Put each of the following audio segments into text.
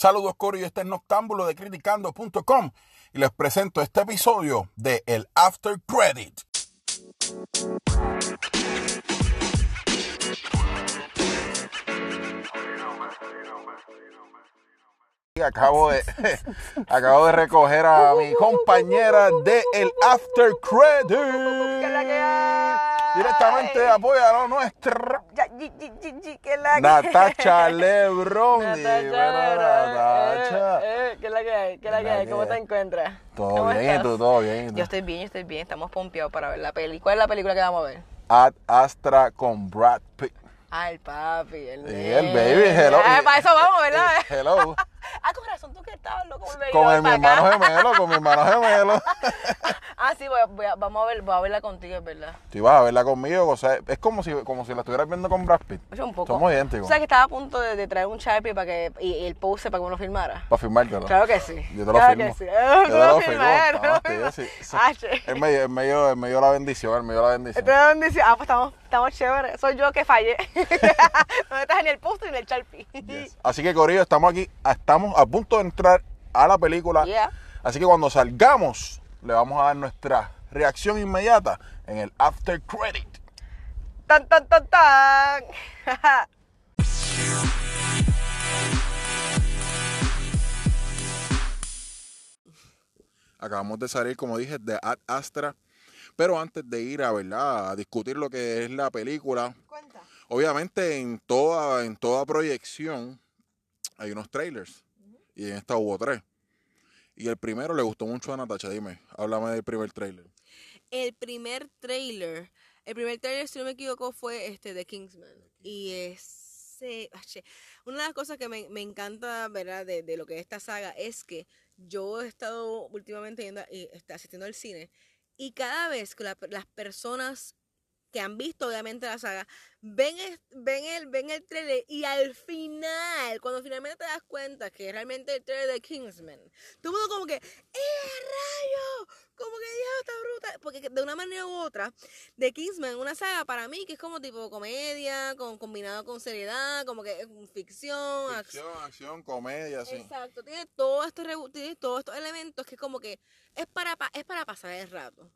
Saludos Cory, este es Noctámbulo de Criticando.com y les presento este episodio de El After Credit. Acabo de, acabo de recoger a mi compañera de El After Credit. Directamente de apoyo a lo nuestro. Natacha Lebron. Natacha, Dímelo, Natacha. eh, eh, ¿Qué es la que hay? ¿Qué la que hay? ¿Cómo te encuentras? Todo ¿Cómo bien, tú? Todo bien. Yo estoy bien, yo estoy bien. Estamos pompeados para ver la peli. ¿Cuál es la película que vamos a ver? Ad Astra con Brad Pitt. Ah, el papi, el Sí, el baby, hello. Ah, para eso vamos, ¿verdad? Hello. Ah, con razón, tú que estabas loco Con el, mi acá. hermano gemelo, con mi hermano gemelo. Ah, sí, voy a- voy a- vamos a ver, voy a verla contigo, es verdad. Tú ibas a verla conmigo, o sea, es como si, como si la estuvieras viendo con Brad Pitt. O sea, un poco. Somos idénticos. O sea, que estaba a punto de, de traer un Sharpie para que, y, y el pose para que uno filmara. Para firmártelo. Claro que sí. Yo te lo claro firmo. Que sí. Yo te lo firmo. firmas. sí, sí. Ah, che. Es medio, es medio, es medio la bendición, es medio la bendición. Bendición. Ah, pues estamos, estamos chéveres. Soy yo que fallé. no estás ni el poste ni el Sharpie. Yes. Así que, Corillo, estamos aquí, estamos a punto de entrar a la película. Yeah. Así que cuando salgamos, le vamos a dar nuestra reacción inmediata en el After Credit. Tan, tan, tan, tan. Acabamos de salir, como dije, de Ad Astra. Pero antes de ir a, ¿verdad? a discutir lo que es la película, Cuenta. obviamente en toda, en toda proyección hay unos trailers. Y en esta hubo tres. Y el primero le gustó mucho a Natacha. Dime, háblame del primer trailer. El primer trailer, el primer trailer, si no me equivoco, fue este de Kingsman. Y ese, ah, una de las cosas que me, me encanta, ¿verdad? De, de lo que es esta saga es que yo he estado últimamente yendo, y está asistiendo al cine y cada vez que la- las personas que han visto obviamente la saga ven el, ven el ven el trailer y al final cuando finalmente te das cuenta que realmente el trailer de Kingsman todo el mundo como que ¡eh rayo! como que diablo está bruta porque de una manera u otra de Kingsman una saga para mí que es como tipo comedia con combinado con seriedad como que es ficción, ac- Acción, acción, comedia, sí. Exacto, tiene todo este rebu- tiene todos estos elementos que como que es para pa- es para pasar el rato.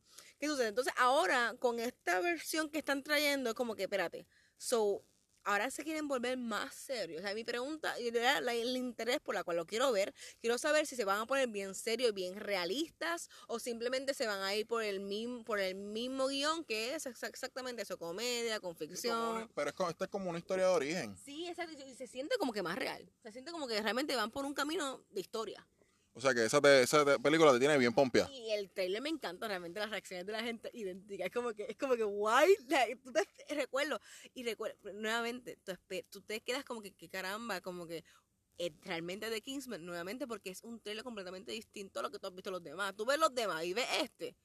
¿Qué sucede? Entonces, ahora con esta versión que están trayendo es como que espérate. So, ahora se quieren volver más serios. O sea, mi pregunta el interés por la cual lo quiero ver, quiero saber si se van a poner bien serios, bien realistas o simplemente se van a ir por el mismo por el mismo guion que es exa- exactamente eso, comedia, con Es ficción. una- pero es como, esta es como una historia de origen. Sí, exacto, y se siente como que más real. Se siente como que realmente van por un camino de historia. O sea que esa, te- esa te- película te tiene bien pompia. Y el trailer me encanta realmente las reacciones de la gente idénticas. Es como que, es como que guay. tú te recuerdo. Y recuerdo, nuevamente, tú, tú te quedas como que, que caramba, como que eh, realmente de Kingsman, nuevamente, porque es un trailer completamente distinto a lo que tú has visto los demás. Tú ves los demás y ves este.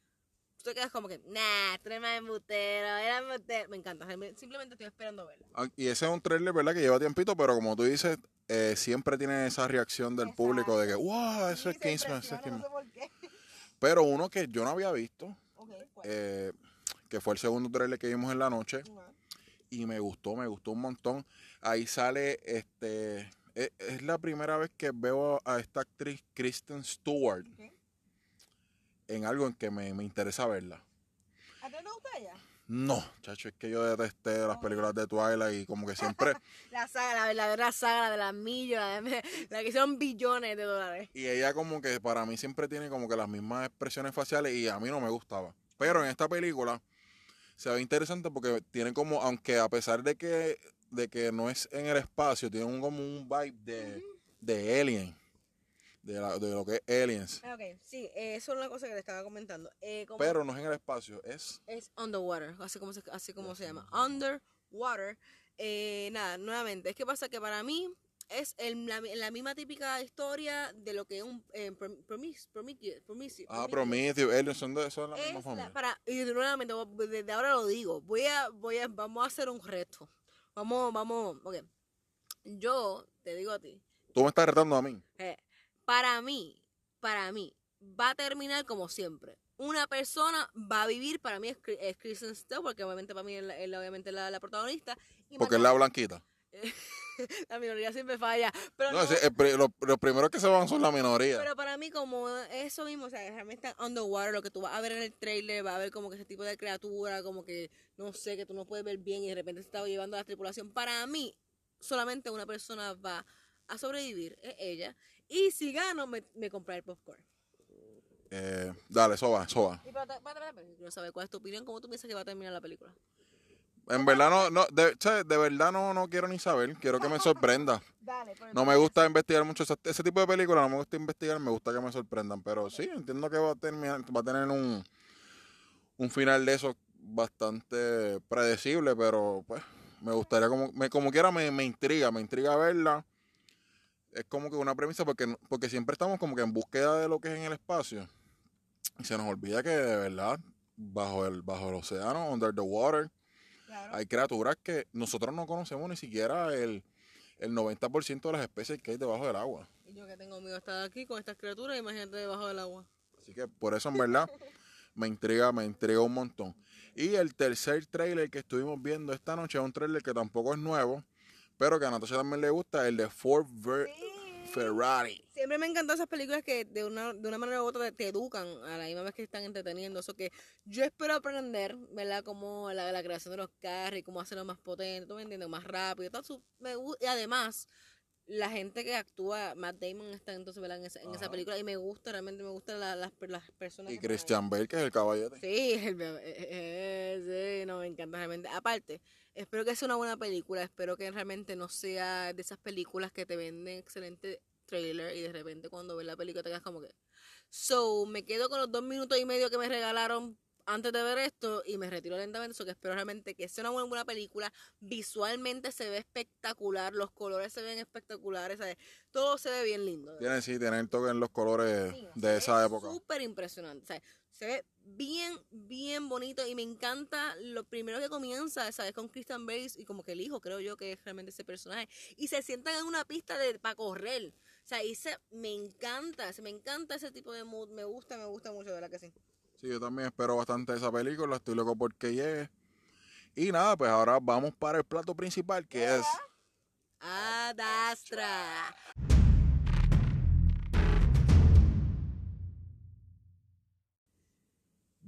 Tú te quedas como que, nah, eres más embutero, era embutero. Me encanta, simplemente estoy esperando verlo. Ah, Y ese es un trailer, ¿verdad? Que lleva tiempito, pero como tú dices, eh, siempre tiene esa reacción del público de que, wow, eso es Kingsman, eso es Kingsman. por qué. Pero uno que yo no había visto, eh, que fue el segundo trailer que vimos en la noche, y me gustó, me gustó un montón. Ahí sale, este, es, es la primera vez que veo a esta actriz Kristen Stewart en algo en que me, me interesa verla. ¿A ti te gusta ella? No, chacho, es que yo detesté las películas de Twilight y como que siempre... La saga, la verdadera saga, la de las millas, la, que hicieron billones de dólares. Y ella como que para mí siempre tiene como que las mismas expresiones faciales y a mí no me gustaba. Pero en esta película se ve interesante porque tiene como, aunque a pesar de que, de que no es en el espacio, tiene un, como un vibe de, de Alien. De, la- de lo que es Aliens. Ah, Ok, sí, eh, eso es una cosa que te estaba comentando. Eh, como Pero no es en el espacio, es... es underwater, así como se, así como se llama. Underwater. Eh, nada, nuevamente, es que pasa que para mí es el- la, la misma típica historia de lo que es un eh, Prom- Promis- Prometheus. Prometheus- Ah, Prometheus. Prometheus, Aliens son de, son de la misma la- familia. para, y nuevamente, voy- desde ahora lo digo, voy a, voy a, vamos a hacer un reto. Vamos, vamos, ok. Yo te digo a ti, Tú me estás retando a mí. eh, para mí, para mí, va a terminar como siempre. Una persona va a vivir, para mí es, es Kristen Stewart, porque obviamente para mí es, la- es obviamente la, la protagonista. y Porque es la blanquita. la minoría siempre falla. Pero, No, lo- los primeros que se van son la minoría. pero para mí como eso mismo, o sea, realmente está underwater, lo que tú vas a ver en el trailer, va a ver como que ese tipo de criatura, como que, no sé, que tú no puedes ver bien y de repente se está llevando a la tripulación. Para mí, solamente una persona va a sobrevivir, es ella. Y si gano, me, me compré el popcorn. Eh, dale, eso va, eso va. Y para, para, quiero saber cuál es tu opinión, cómo tú piensas que va a terminar la película. En verdad no, no de, de verdad no, no quiero ni saber, quiero que me sorprenda. Dale, No me gusta investigar mucho ese, ese tipo de películas, no me gusta investigar, me gusta que me sorprendan, pero sí, entiendo que va a terminar, va a tener un, un final de eso bastante predecible, pero pues me gustaría como, me, como quiera me, me intriga, me intriga verla. Es como que una premisa porque, porque siempre estamos como que en búsqueda de lo que es en el espacio. Y se nos olvida que de verdad, bajo el, bajo el océano, under the water, hay criaturas que nosotros no conocemos ni siquiera el, el 90% de las especies que hay debajo del agua. Y yo que tengo miedo de estar aquí con estas criaturas, imagínate debajo del agua. Así que por eso en verdad me intriga, me intriga un montón. Y el tercer trailer que estuvimos viendo esta noche es un trailer que tampoco es nuevo, pero que a Natasha también le gusta, el de Ford Ver- Ferrari. Siempre me encantan esas películas que de una, de una manera u otra te, educan a la misma vez que están entreteniendo. Eso que yo espero aprender, ¿verdad? Como la, la creación de los carros y cómo hacerlo más potente, ¿tú me entiendes? Más rápido. todo me y además, la gente que actúa, Matt Damon está entonces, ¿verdad? En esa, en esa película y me gusta, realmente me gustan la- las, las personas. Y. Christian Bale, que es el caballete. Sí, el eh, eh, sí, no, me encanta realmente. Aparte, espero que sea una buena película, espero que realmente no sea de esas películas que te venden excelente trailer y de repente cuando ves la película te quedas como que... So, me quedo con los dos minutos y medio que me regalaron antes de ver esto y me retiro lentamente, so que espero realmente que sea una buena, buena película. Visualmente se ve espectacular, los colores se ven espectaculares, ¿sabes? todo se ve bien lindo. de Tiene, sí, tiene el toque en los colores Sí, de esa ve época. Súper impresionante. sea, se ve bien, bien bonito y me encanta lo primero que comienza, ¿sabes? Con Christian Bale y como que el hijo, creo yo, que es realmente ese personaje. Y se sientan en una pista de para correr. O sea, y se, me encanta, se me encanta ese tipo de mood. Me gusta, me gusta mucho, de verdad que sí. Sí, yo también espero bastante esa película, estoy loco porque llegue. Y nada, pues ahora vamos para el plato principal, que es... Adastra.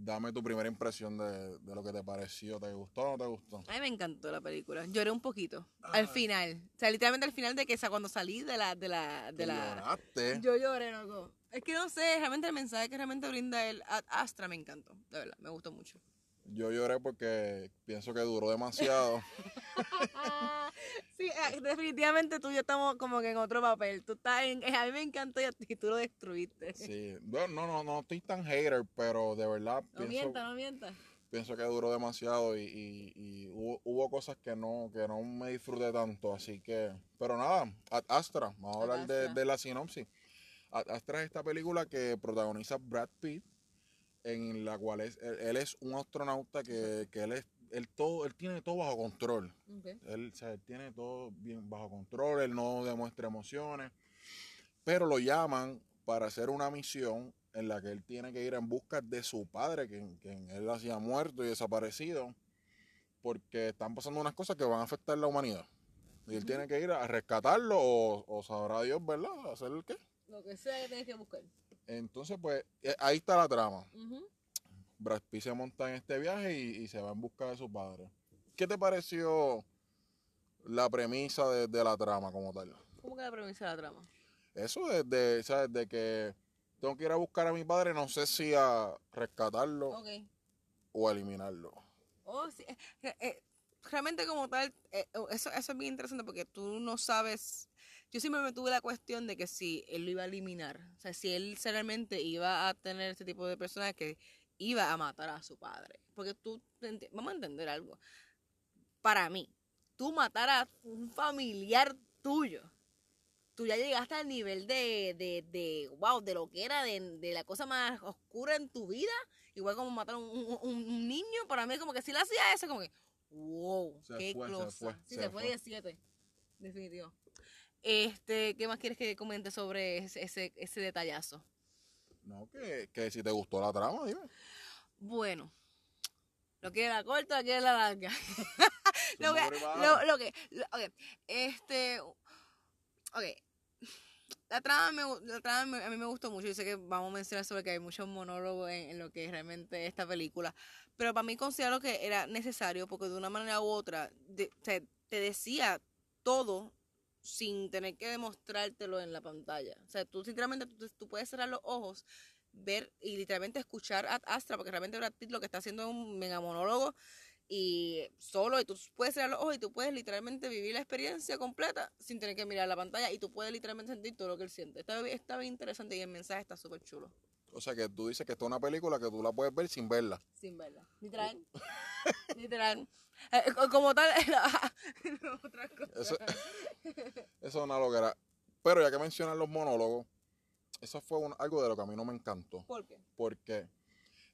Dame tu primera impresión de, de lo que te pareció. ¿Te gustó o no te gustó? A mí me encantó la película. Lloré un poquito. Al final. O sea, literalmente al final de que cuando salí de la, de la, de Que la, lloraste. Yo lloré, loco. Es que no sé, realmente el mensaje que realmente brinda el Astra me encantó. De verdad, me gustó mucho. Yo lloré porque pienso que duró demasiado. sí, eh, definitivamente tú y yo estamos como que en otro papel. Tú estás en. eh, A mí me encantó y a ti tú lo destruiste. Sí. Bueno, no, no, no estoy tan hater, pero de verdad No pienso, mientas, no mientas. pienso que duró demasiado y, y- y hubo, hubo cosas que no, que no me disfruté tanto. Así que, pero nada, Ad Astra, vamos a hablar de, de la sinopsis. Ad Astra es esta película que protagoniza Brad Pitt, en la cual es, él, él es un astronauta que, que él es, él todo, él tiene todo bajo control. Él, o sea, él tiene todo bien bajo control, él no demuestra emociones, pero lo llaman para hacer una misión en la que él tiene que ir en busca de su padre, quien, quien él hacía muerto y desaparecido, porque están pasando unas cosas que van a afectar la humanidad. Y él tiene que ir a rescatarlo o, o sabrá Dios, ¿verdad? ¿Hacer el qué? Lo que sea que tienes que buscar. Entonces, pues, eh, ahí está la trama. Ujú. Brad Pitt se monta en este viaje y, y se va en busca de su padre. ¿Qué te pareció la premisa de, de la trama como tal? ¿Cómo que la premisa de la trama? Eso es de, ¿sabes? de que tengo que ir a buscar a mi padre, no sé si a rescatarlo o a eliminarlo. Oh, sí. eh, eh, realmente como tal, eh, oh, eso, eso es bien interesante porque tú no sabes... Yo siempre me tuve la cuestión de que si él lo iba a eliminar, o sea, si él realmente iba a tener este tipo de personas que iba a matar a su padre. Porque tú, vamos a entender algo. Para mí, tú matar a un familiar tuyo, tú ya llegaste al nivel de, de, de wow, de lo que era, de, de la cosa más oscura en tu vida, igual como matar a un, un- un niño, para mí como que si le hacía eso, como que, wow, Se qué fue, se cosa. fue, sí, se se fue. 17, definitivo. Este, ¿qué más quieres que comente sobre ese, ese, ese detallazo? No, que, que si te gustó la trama, dime. Bueno, ¿lo quiere la corta lo quiere la larga? lo, que, lo, lo, que, lo, ok, este, ok, la trama, me, la trama a mí me gustó mucho. Yo sé que vamos a mencionar sobre que hay muchos monólogos en, lo que es realmente esta película. Pero para mí considero que era necesario porque de una manera u otra te, decía todo sin tener que demostrártelo en la pantalla. O sea, tú sinceramente tú, puedes cerrar los ojos, ver y literalmente escuchar a Astra, porque realmente lo que está haciendo es un mega monólogo y solo y tú puedes cerrar los ojos y tú puedes literalmente vivir la experiencia completa sin tener que mirar la pantalla y tú puedes literalmente sentir todo lo que él siente. Está, está bien interesante y el mensaje está súper chulo. O sea que tú dices que esta es una película que tú la puedes ver sin verla. Sin verla. Literal. Literal. Eh, como tal, otra cosa. Eso, eso es una loquera. Pero ya que mencionan los monólogos, eso fue algo de lo que a mí no me encantó. ¿Por qué? Porque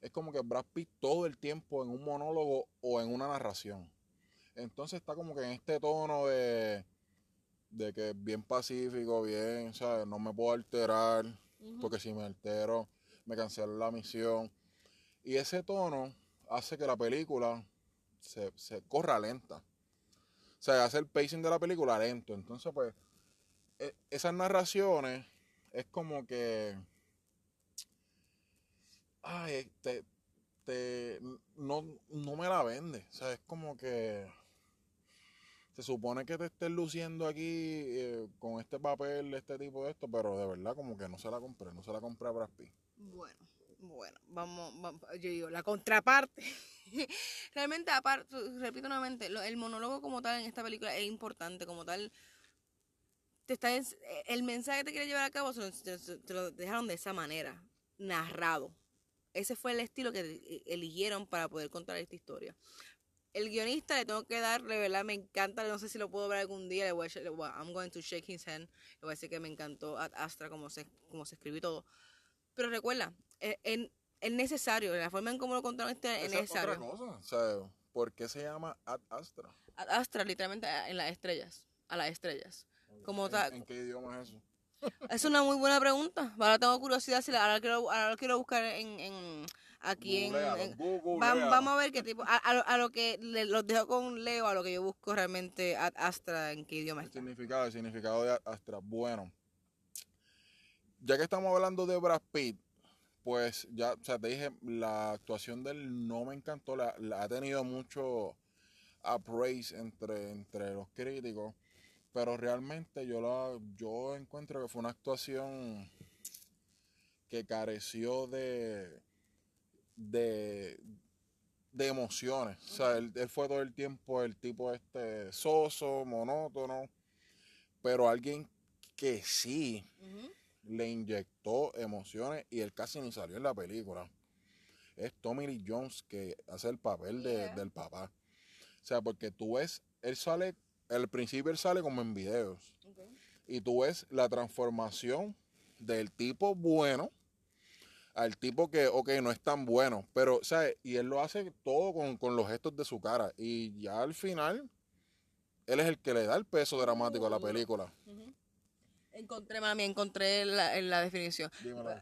es como que Brad Pitt todo el tiempo en un monólogo o en una narración. Entonces está como que en este tono de, de que es bien pacífico, bien, ¿sabes? No me puedo alterar, porque si me altero, me cancela la misión. Y ese tono hace que la película se, se corra lenta. O sea, hace el pacing de la película lento. Entonces, pues, e, esas narraciones es como que ay, te, te, no, no me la vende. O sea, es como que se supone que te estés luciendo aquí eh, con este papel, este tipo de esto, pero de verdad como que no se la compré, no se la compré a Brad Pitt. Bueno, bueno, vamos, yo digo, la contraparte. Realmente, aparte, repito nuevamente, el monólogo como tal en esta película es importante, como tal, te está, el mensaje que te quiere llevar a cabo te lo dejaron de esa manera, narrado ese fue el estilo que e, eligieron para poder contar esta historia. El guionista le tengo que dar, de verdad me encanta, no sé si lo puedo ver algún día, le voy a, I'm going to shake his hand, le voy a decir que me encantó Astra, como se, como se escribió todo. Pero recuerda, es, es necesario, la forma en cómo lo contaron este es necesario. otra cosa, o sea, ¿por qué se llama Ad Astra? Ad Astra, literalmente en las estrellas, a las estrellas. Como ¿En, ¿En qué idioma es eso? Es una muy buena pregunta. Ahora tengo curiosidad si la, ahora quiero, ahora quiero buscar en, en aquí en, vamos a ver qué tipo a, lo que los dejo con Leo a lo que yo busco realmente Astra en qué idioma el significado el significado de Astra bueno ya que estamos hablando de Brad Pitt pues ya o sea te dije la actuación de él no me encantó la, ha tenido mucho appraise entre entre los críticos pero realmente yo la yo encuentro que fue una actuación que careció de de, de emociones. O sea, él, fue todo el tiempo el tipo este soso, monótono, pero alguien que sí le inyectó emociones y él casi ni salió en la película. Es Tommy Lee Jones que hace el papel de, del papá. O sea, porque tú ves, él sale al principio él sale como en videos. Y tú ves la transformación del tipo bueno al tipo que, ok, no es tan bueno. Pero, ¿sabes? Y él lo hace todo con, los gestos de su cara. Y ya al final, él es el que le da el peso dramático a la película. Encontré, mami, encontré la, la definición.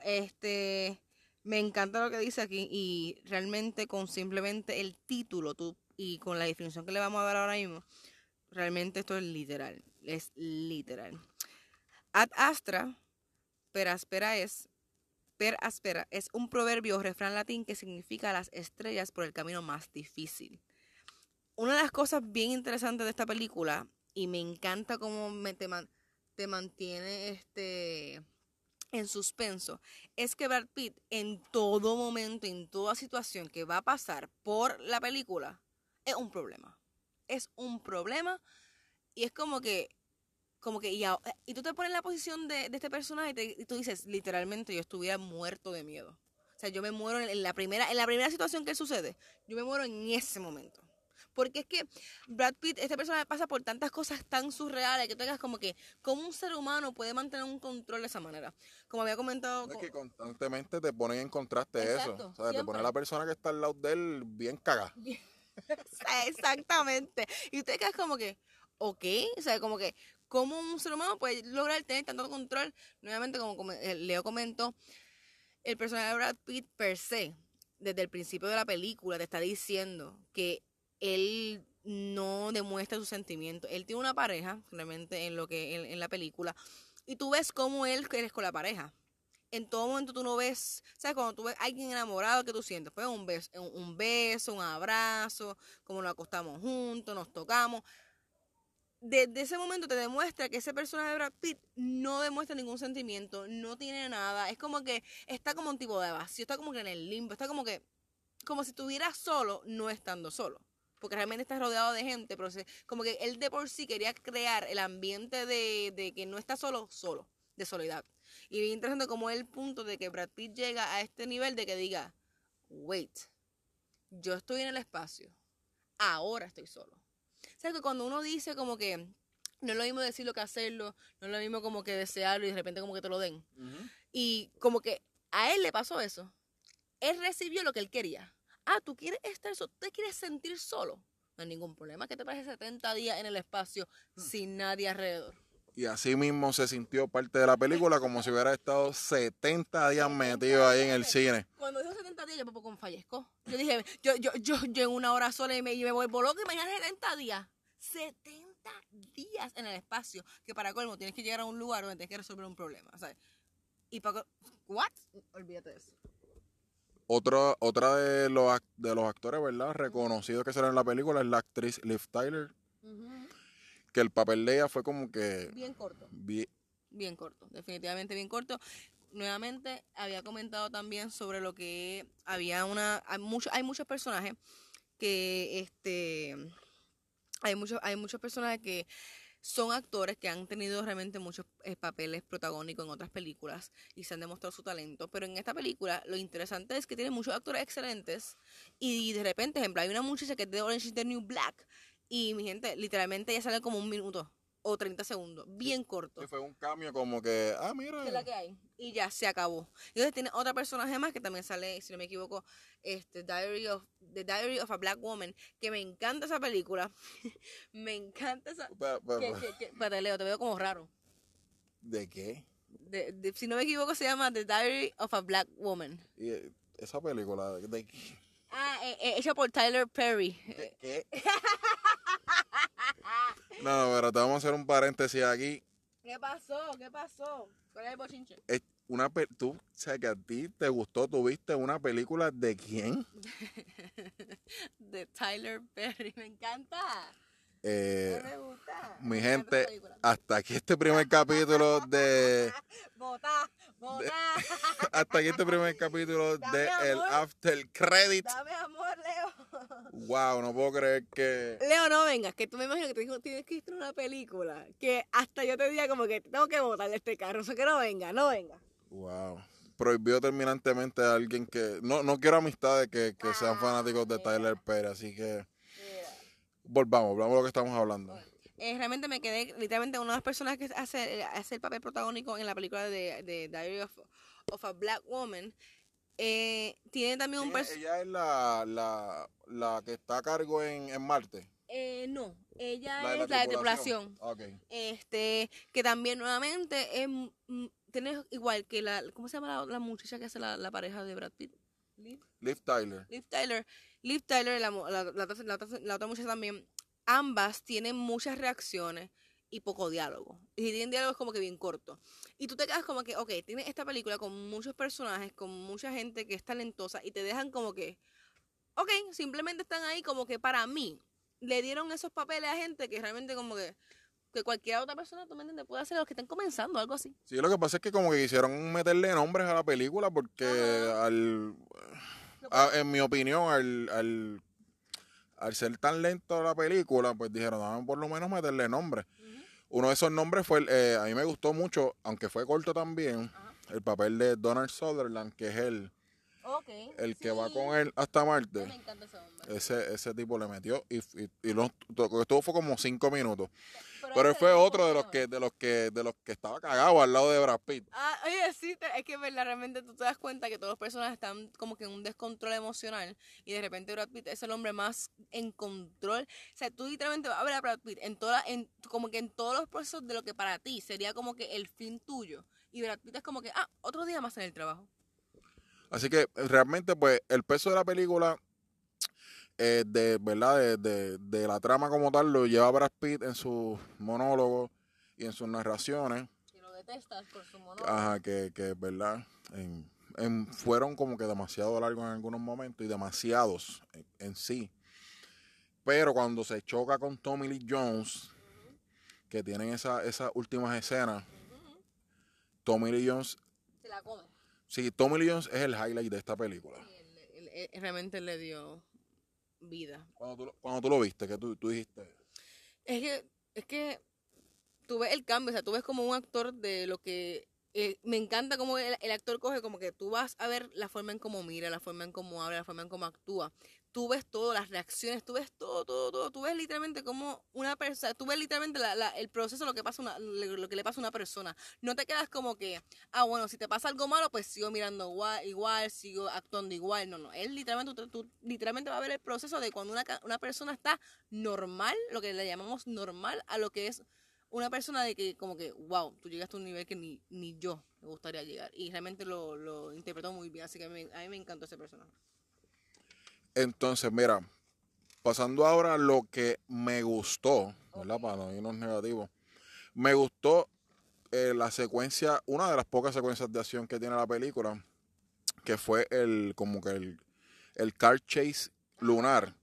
Este, me encanta lo que dice aquí y realmente con simplemente el título tú, y con la definición que le vamos a dar ahora mismo, Realmente esto es literal, es literal. Ad astra, per aspera es, per aspera es un proverbio o refrán latín que significa las estrellas por el camino más difícil. Una de las cosas bien interesantes de esta película, y me encanta cómo me te, te mantiene este en suspenso, es que Brad Pitt en todo momento, en toda situación que va a pasar por la película, es un problema es un problema y es como que, como que, y, y tú te pones en la posición de, este personaje y, tú dices, literalmente yo estuviera muerto de miedo. O sea, yo me muero en la primera, en la primera situación que sucede, yo me muero en ese momento. Porque es que Brad Pitt, este personaje pasa por tantas cosas tan surreales que tengas como que, ¿cómo un ser humano puede mantener un control de esa manera? Como había comentado. Es que constantemente te ponen en contraste eso. O sea, te pone la persona que está al lado de él bien cagada. Exactamente. Y usted queda como que, ok, o sea, como que, ¿cómo un ser humano puede lograr tener tanto control? Nuevamente, como eh, Leo comentó, el personaje de Brad Pitt per se, desde el principio de la película, te está diciendo que él no demuestra sus sentimientos. Él tiene una pareja, realmente, en lo que en, la película, y tú ves cómo él eres con la pareja. En todo momento tú no ves, ¿sabes? Cuando tú ves a alguien enamorado, ¿qué tú sientes? Pues un beso, un, un beso, un abrazo, como nos acostamos juntos, nos tocamos. Desde ese momento te demuestra que ese personaje de Brad Pitt no demuestra ningún sentimiento, no tiene nada. Es como que está como un tipo de vacío, está como que en el limbo, está como que, como si estuviera solo, no estando solo porque realmente está rodeado de gente, pero se- como que él de por sí quería crear el ambiente de, de que no está solo, solo, de soledad. Y bien interesante como el punto de que Brad Pitt llega a este nivel de que diga, wait, yo estoy en el espacio, ahora estoy solo. O sea, que cuando uno dice como que no es lo mismo decirlo que hacerlo, no es lo mismo como que desearlo y de repente como que te lo den. Y como que a él le pasó eso. Él recibió lo que él quería. Ah, tú quieres estar solo, tú te quieres sentir solo. No hay ningún problema. que te parece 70 días en el espacio sin nadie alrededor? Y así mismo se sintió parte de la película como si hubiera estado 70 días metido ahí en el cine. Cuando dijo 70 días, yo poco fallezco. Yo dije, yo, yo, yo, yo en una hora sola y me, y me vuelvo loca. Imagínate 70 días. 70 días en el espacio. Que para colmo tienes que llegar a un lugar donde tienes que resolver un problema. ¿sabes? Y para. ¿What? Olvídate de eso. Otra, otra de los, de los actores, ¿verdad? Reconocidos que salen en la película es la actriz Liv Tyler, que el papel de ella fue como que... Bien corto. bi- bien corto, definitivamente bien corto. Nuevamente había comentado también sobre lo que había una hay muchos hay muchos personajes que este hay muchos hay muchos personajes que son actores que han tenido realmente muchos eh, papeles protagónicos en otras películas y se han demostrado su talento, pero en esta película lo interesante es que tiene muchos actores excelentes y de repente, ejemplo, hay una muchacha que es de Orange is the New Black y mi gente, literalmente ella sale como un minuto o 30 segundos, bien corto que fue un cambio como que, ah, mira. es la que hay. Y ya se acabó. Entonces tiene otra personaje más que también sale, si no me equivoco, este Diary of The Diary of a Black Woman, que me encanta esa película. me encanta esa espérate, Leo, te veo como raro. ¿De qué? De- de- si no me equivoco se llama The Diary of a Black Woman. Y, eh, esa película, ¿de qué? Ah, eh, eh, hecha por Tyler Perry. ¿De qué? No, no, pero te vamos a hacer un paréntesis aquí. ¿Qué pasó? ¿Qué pasó? ¿Cuál es el bochinche? Es una pe- tú, o sea, que a ti te gustó, tuviste una película de quién? De Tyler Perry. Me encanta. Eh, me gusta. mi gente, hasta aquí este primer capítulo de botá. hasta aquí este primer capítulo Dame de el after credit. Dame amor, Leo. Wow, no puedo creer que Leo, no vengas, que tú me imagino que te dijo, tienes que ir a una película que hasta yo te diga como que tengo que botarle este carro. O sea, que no venga, no venga. wow. Prohibió terminantemente a alguien que no no quiero amistades que, que sean Ah, fanáticos de mira. Tyler Perry, así que Mira. volvamos, volvamos a lo que estamos hablando. Eh, realmente me quedé literalmente una de las personas que hace, hace el papel protagónico en la película de, de Diary of, of a Black Woman. eh, tiene también un personaje. Ella es la, la, la que está a cargo en, en Marte. Eh, no, ella La de es la de tripulación. Ok. Este, que también nuevamente es, mm, tiene igual que la, ¿cómo se llama la, la muchacha que hace la, la pareja de Brad Pitt? Liv. Liv Tyler. Liv Tyler, Liv Tyler, la, la, la otra- la otra- la otra muchacha también, ambas tienen muchas reacciones y poco diálogo. Y si tienen diálogo es como que bien corto. Y tú te quedas como que, ok, tienes esta película con muchos personajes, con mucha gente que es talentosa y te dejan como que, ok, simplemente están ahí como que para mí. Le dieron esos papeles a gente que realmente como que, que cualquier otra persona, tú me entiendes, puede hacer los que estén comenzando, algo así. Sí, lo que pasa es que como que quisieron meterle nombres a la película porque Ajá. al, a- en mi opinión, al, al, al ser tan lento la película, pues dijeron, vamos por lo menos meterle nombres. Uno de esos nombres fue, el, eh, a mí me gustó mucho, aunque fue corto también, el papel de Donald Sutherland, que es el, El que va con él hasta Me Marte. encanta ese hombre. Ese, ese tipo le metió y, y, y lo, estuvo fue como cinco minutos. Pero él fue otro de los que, de los que, de los que estaba cagado al lado de Brad Pitt. Ah, oye, sí, te- es que verdad, realmente tú te das cuenta que todos los personajes están como que en un descontrol emocional y de repente Brad Pitt es el hombre más en control. O sea, tú literalmente vas a ver a Brad Pitt en toda, en, como que en todos los procesos de lo que para ti sería como que el fin tuyo. Y Brad Pitt es como que, ah, otro día más en el trabajo. Así que realmente, pues, el peso de la película eh, de verdad de, de- de la trama como tal lo lleva Brad Pitt en sus monólogos y en sus narraciones. Que lo detestas por su monólogo. ajá que, que verdad en- en- fueron como que demasiado largos en algunos momentos y demasiados en, en sí. Pero cuando se choca con Tommy Lee Jones que tienen esa, esas últimas escenas Tommy Lee Jones Se la come. Sí Tommy Lee Jones es el highlight de esta película Y él- él- él realmente le dio vida. cuando tú, lo- cuando tú lo viste que tú, tú dijiste Es que, es que tú ves el cambio, o sea, tú ves como un actor de lo que... eh, me encanta como el, el actor coge, como que tú vas a ver la forma en cómo mira, la forma en cómo habla, la forma en cómo actúa. Tú ves todo, las reacciones, tú ves todo, todo, todo. Tú ves literalmente como una persona, tú ves literalmente la- la- el proceso, lo que, pasa a una, lo que le pasa a una persona. No te quedas como que, ah, bueno, si te pasa algo malo, pues sigo mirando igual, igual sigo actuando igual. No, no. Él literalmente, tú, literalmente va a ver el proceso de cuando una, una persona está normal, lo que le llamamos normal, a lo que es una persona de que como que, wow, tú llegaste a un nivel que ni, ni yo me gustaría llegar. Y realmente lo, lo interpretó muy bien, así que me- a mí me encantó ese personaje. Entonces, mira, pasando ahora a lo que me gustó, ¿verdad? Para no irnos negativos. Me gustó eh, la secuencia, una de las pocas secuencias de acción que tiene la película, que fue el, como que el, el car chase lunar.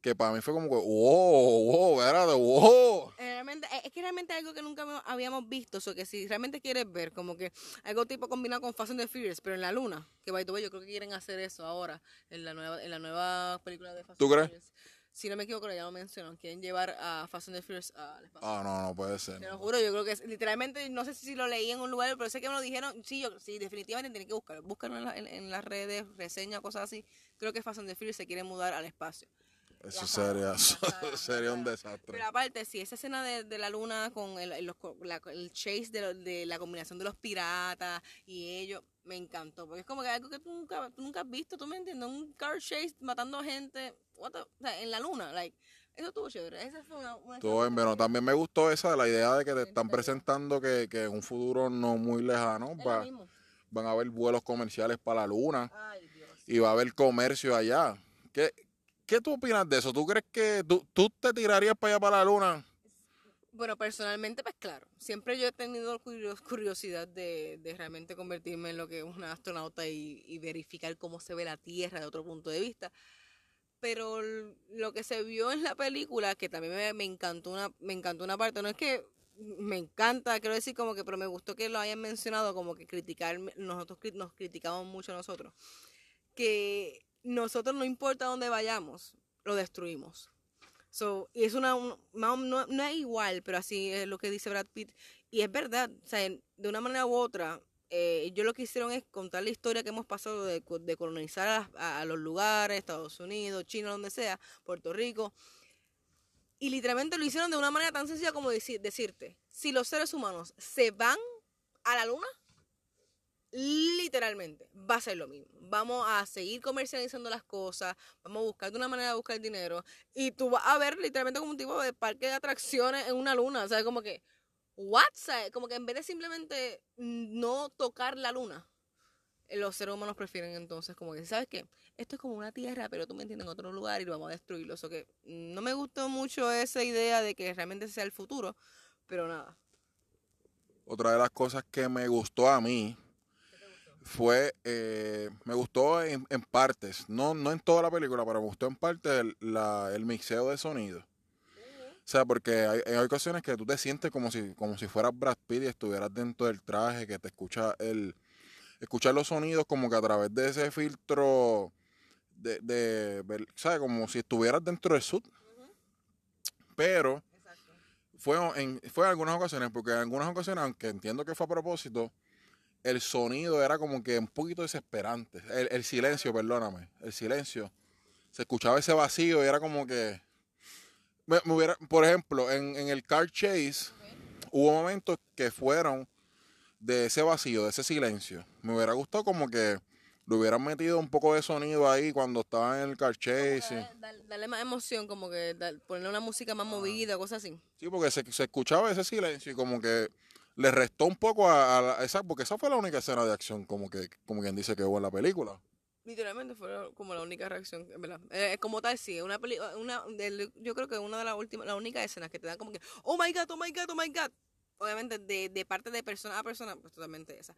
Que para mí fue como que, wow, wow, espérate, wow. Realmente, es que realmente algo que nunca habíamos visto, o que si realmente quieres ver, como que algo tipo combinado con Fast and the Furious, pero en la luna, que by the way, yo creo que quieren hacer eso ahora, en la nueva, en la nueva película de Fast ¿Tú crees? Furious. Si no me equivoco, ya lo mencionan, quieren llevar a Fast and the Furious al espacio. Ah, no, no puede ser. Te lo juro, yo creo que es, literalmente, no sé si lo leí en un lugar, pero sé que me lo dijeron. Sí, yo, sí, definitivamente tienen que buscarlo. Búscalo en, la- en- en las redes, reseñas, cosas así. Creo que Fast and the Furious se quiere mudar al espacio. Eso sería, sería un desastre. Pero aparte, sí, esa escena de, de la luna con el, el- los co- la- el chase de, de la combinación de los piratas y ellos, me encantó. Porque es como que algo que tú nunca, tú nunca has visto, ¿tú me entiendes? Un car chase matando gente what the- o sea, en la luna. Like, eso estuvo chévere. Esa fue una, una Todo en muy- También me gustó esa, la idea de que te están presentando que, que en un futuro no muy lejano va- van a haber vuelos comerciales para la luna Ay, Dios. y va a haber comercio allá. ¿Qué, qué tú opinas de eso? ¿Tú crees que tú, tú te tirarías para allá para la luna? Bueno, personalmente, pues claro, siempre yo he tenido curio- curiosidad de, de realmente convertirme en lo que es una astronauta y, y verificar cómo se ve la Tierra de otro punto de vista. Pero lo que se vio en la película, que también me, me encantó una, me encantó una parte, no es que me encanta, quiero decir como que, pero me gustó que lo hayan mencionado, como que criticar, nosotros nos criticamos mucho nosotros, que nosotros no importa dónde vayamos, lo destruimos. So, y es una, no, no es igual, pero así es lo que dice Brad Pitt. Y es verdad, o sea, de una manera u otra, eh, ellos lo que hicieron es contar la historia que hemos pasado de, co- de colonizar a, los lugares, Estados Unidos, China, donde sea, Puerto Rico. Y literalmente lo hicieron de una manera tan sencilla como decir, decirte, si los seres humanos se van a la luna, literalmente va a ser lo mismo. Vamos a seguir comercializando las cosas, vamos a buscar de una manera de buscar dinero y tú vas a ver literalmente como un tipo de parque de atracciones en una luna, o sea, como que what, O sea, como que en vez de simplemente no tocar la luna, los seres humanos prefieren entonces como que, ¿sabes qué? Esto es como una tierra, pero tú me entiendes, en otro lugar y lo vamos a destruirlo. O que mm, no me gustó mucho esa idea de que realmente sea el futuro, pero nada. Otra de las cosas que me gustó a mí fue, eh, me gustó en, en partes, no, no en toda la película, pero me gustó en parte el, la- el mixeo de sonido. O sea, porque hay, hay ocasiones que tú te sientes como si, como si fueras Brad Pitt y estuvieras dentro del traje, que te escucha el, escuchar los sonidos como que a través de ese filtro de, de ¿sabes? Como si estuvieras dentro del suit. Pero Exacto. fue en, fue en algunas ocasiones, porque en algunas ocasiones, aunque entiendo que fue a propósito, el sonido era como que un poquito desesperante. El, el silencio, perdóname, el silencio. Se escuchaba ese vacío y era como que... me- me hubiera- por ejemplo, en, en el car chase hubo momentos que fueron de ese vacío, de ese silencio. Me hubiera gustado como que le hubieran metido un poco de sonido ahí cuando estaba en el car chase. y- Darle, dar- darle más emoción, como que dar- ponerle una música más movida, cosas así. Sí, porque se, se escuchaba ese silencio y como que le restó un poco a, la- esa, porque esa fue la única escena de acción como que, como quien dice que hubo en la película. Literalmente fue como la única reacción, ¿verdad? Eh, como tal, sí, una peli una yo creo que una de las últimas, las únicas escenas que te dan como que, oh my god, oh my god, oh my god. Obviamente de, de parte de persona a persona, pues totalmente esa.